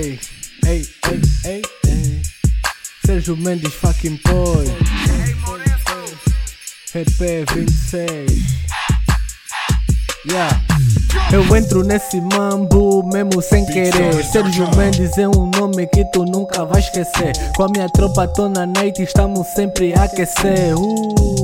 Ei, ei, ei, ei, ei. Sérgio Mendes fucking boy. EP 26. Yeah. Eu entro nesse mambo mesmo sem querer. Sérgio Mendes é um nome que tu nunca vai esquecer. Com a minha tropa tô na night, estamos sempre a aquecer. Uh.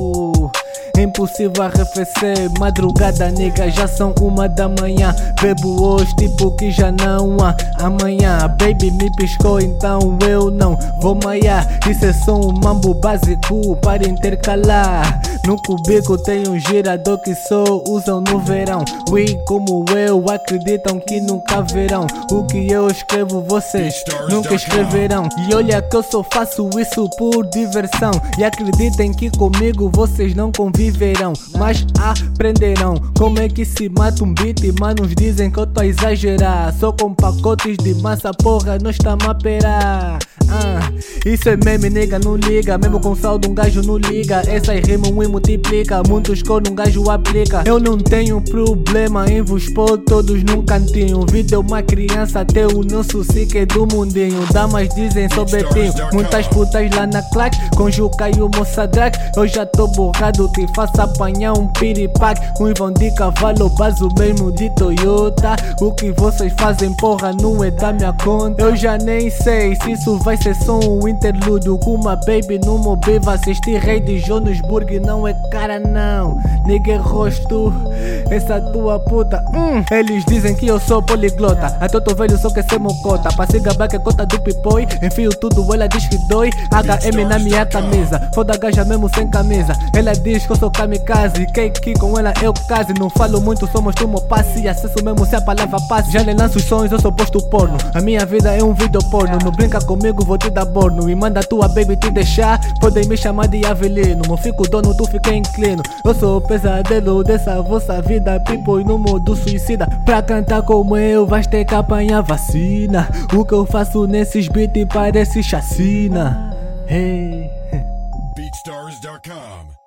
Impossível arrefecer, madrugada nega, já são uma da manhã. Bebo hoje tipo que já não há. Amanhã Baby me piscou então eu não vou maiar. Isso é só um mambo básico para intercalar no cubico tem um girador que só usam no verão. We, como eu, acreditam que nunca verão. O que eu escrevo, vocês nunca escreverão. E olha que eu só faço isso por diversão. E acreditem que comigo vocês não conviverão, mas aprenderão como é que se mata um beat. Manos dizem que eu tô a exagerar. Só com pacotes de massa, porra, não está a Ah, isso é meme, nega, não liga. Mesmo com saldo, um gajo não liga. Essas rimas um multiplica. Muitos cor um gajo aplica. Eu não tenho problema em vos pôr todos num cantinho. Vida uma criança, até o nosso é do mundinho. Damas dizem sou Betinho. Muitas putas lá na claque. Com Juca e o Mossadrak. Eu já tô borrado, te faço apanhar um piripaque. Um vão de cavalo, baso mesmo de Toyota. O que vocês fazem, porra, não é da minha conta. Eu já nem sei se isso vai ser só um interlúdio com uma baby no Mobile assistir Rei de Johannesburg não é cara não. Nigga rosto, essa tua puta. Hum. Eles dizem que eu sou poliglota. Até tô velho só quer ser mocota. Passei gabar que é cota do pipoi Enfio tudo, ela diz que dói. HM na minha camisa. Foda gaja mesmo sem camisa. Ela diz que eu sou kamikaze. Que com ela eu case? Não falo muito, somos tumo passe. Acesso mesmo se a palavra passe. Já nem lanço os sonhos, eu sou posto porno. A minha vida é um vídeo porno. Não brinca comigo, vou te dar borno E manda tua baby te deixar. Podem me chamar de Avelino Não fico dono, tu fica inclino. Eu sou o pesadelo dessa vossa vida People no modo suicida. Pra cantar como eu vais ter que apanhar vacina. O que eu faço nesses beats parece chacina. Hey BeatStars.com